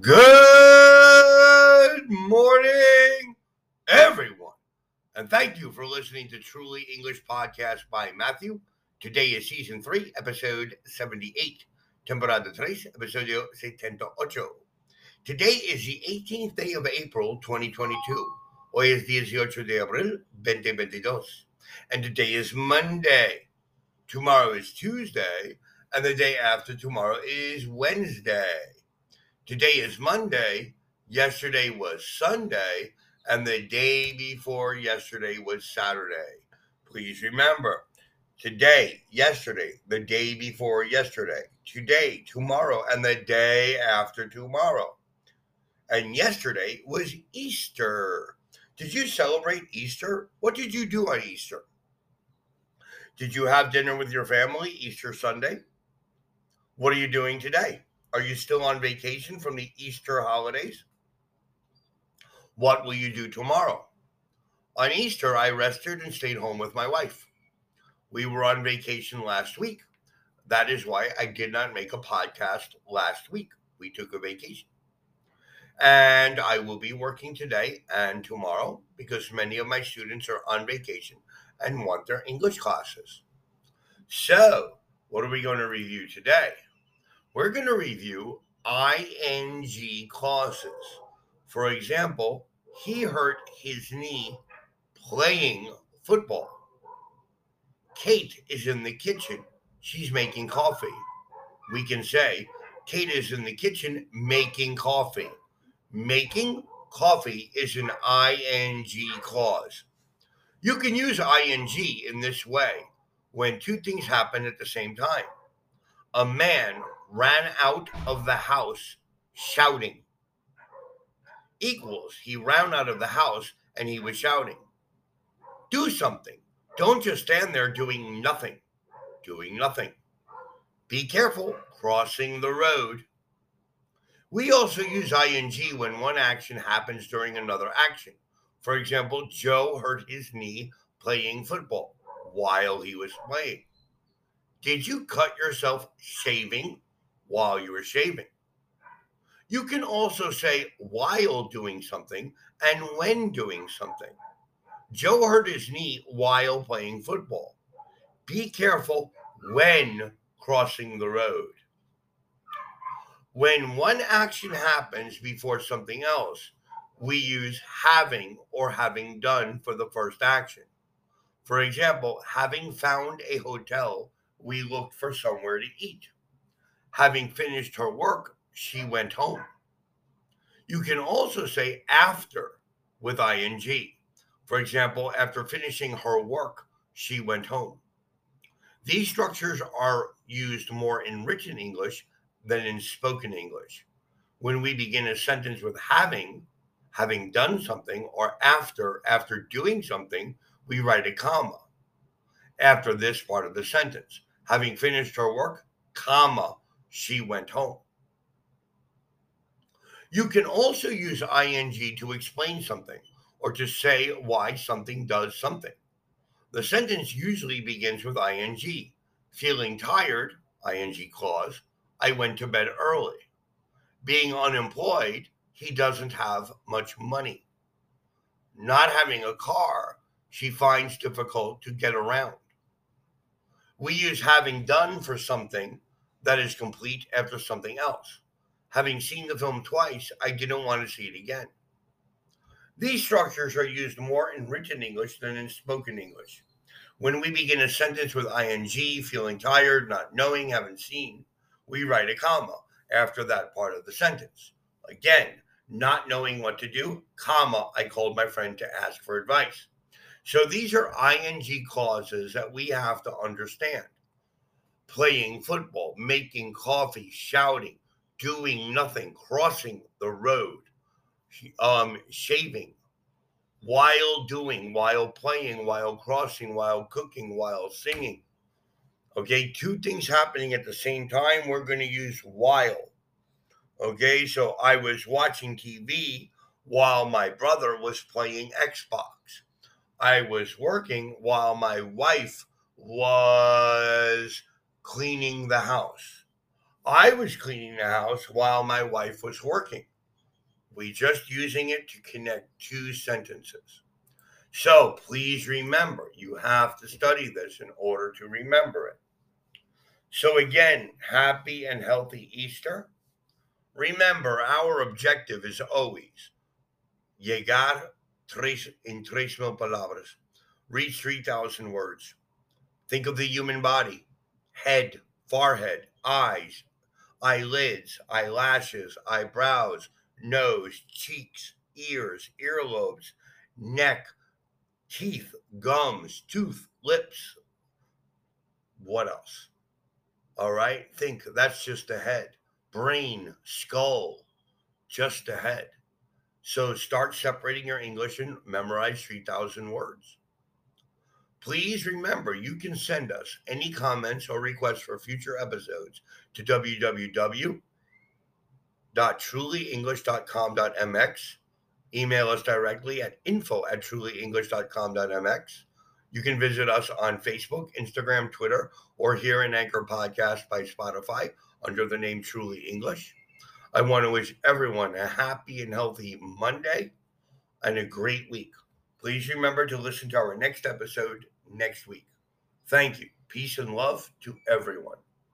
Good morning, everyone. And thank you for listening to Truly English Podcast by Matthew. Today is season 3, episode 78, temporada 3, episodio 78. Today is the 18th day of April 2022. Hoy es 18 de abril 2022. And today is Monday. Tomorrow is Tuesday. And the day after tomorrow is Wednesday. Today is Monday. Yesterday was Sunday. And the day before yesterday was Saturday. Please remember today, yesterday, the day before yesterday, today, tomorrow, and the day after tomorrow. And yesterday was Easter. Did you celebrate Easter? What did you do on Easter? Did you have dinner with your family Easter Sunday? What are you doing today? Are you still on vacation from the Easter holidays? What will you do tomorrow? On Easter, I rested and stayed home with my wife. We were on vacation last week. That is why I did not make a podcast last week. We took a vacation. And I will be working today and tomorrow because many of my students are on vacation and want their English classes. So, what are we going to review today? We're going to review ing clauses. For example, he hurt his knee playing football. Kate is in the kitchen. She's making coffee. We can say, Kate is in the kitchen making coffee. Making coffee is an ing clause. You can use ing in this way when two things happen at the same time. A man ran out of the house shouting. Equals, he ran out of the house and he was shouting. Do something. Don't just stand there doing nothing. Doing nothing. Be careful crossing the road. We also use ing when one action happens during another action. For example, Joe hurt his knee playing football while he was playing. Did you cut yourself shaving while you were shaving. You can also say while doing something and when doing something. Joe hurt his knee while playing football. Be careful when crossing the road. When one action happens before something else, we use having or having done for the first action. For example, having found a hotel, we looked for somewhere to eat. Having finished her work, she went home. You can also say after with ing. For example, after finishing her work, she went home. These structures are used more in written English than in spoken English. When we begin a sentence with having, having done something, or after, after doing something, we write a comma after this part of the sentence. Having finished her work, comma, she went home. You can also use ing to explain something or to say why something does something. The sentence usually begins with ing. Feeling tired, ing clause, I went to bed early. Being unemployed, he doesn't have much money. Not having a car, she finds difficult to get around. We use having done for something that is complete after something else. Having seen the film twice, I didn't want to see it again. These structures are used more in written English than in spoken English. When we begin a sentence with ing, feeling tired, not knowing, haven't seen, we write a comma after that part of the sentence. Again, not knowing what to do, comma, I called my friend to ask for advice. So these are ing clauses that we have to understand playing football, making coffee, shouting, doing nothing, crossing the road, um, shaving, while doing, while playing, while crossing, while cooking, while singing. Okay, two things happening at the same time. We're going to use while. Okay, so I was watching TV while my brother was playing Xbox. I was working while my wife was cleaning the house. I was cleaning the house while my wife was working. We just using it to connect two sentences. So please remember, you have to study this in order to remember it. So again, happy and healthy Easter. Remember, our objective is always llegar tres, en tres mil palabras, reach 3,000 words. Think of the human body head, forehead, eyes, eyelids, eyelashes, eyebrows, nose, cheeks, ears, earlobes, neck, teeth, gums, tooth, lips. What else? All right. Think that's just the head, brain, skull, just the head. So start separating your English and memorize 3,000 words. Please remember you can send us any comments or requests for future episodes to www.trulyenglish.com.mx. Email us directly at info at trulyenglish.com.mx. You can visit us on Facebook, Instagram, Twitter, or here in Anchor Podcast by Spotify under the name Truly English. I want to wish everyone a happy and healthy Monday and a great week. Please remember to listen to our next episode next week. Thank you. Peace and love to everyone.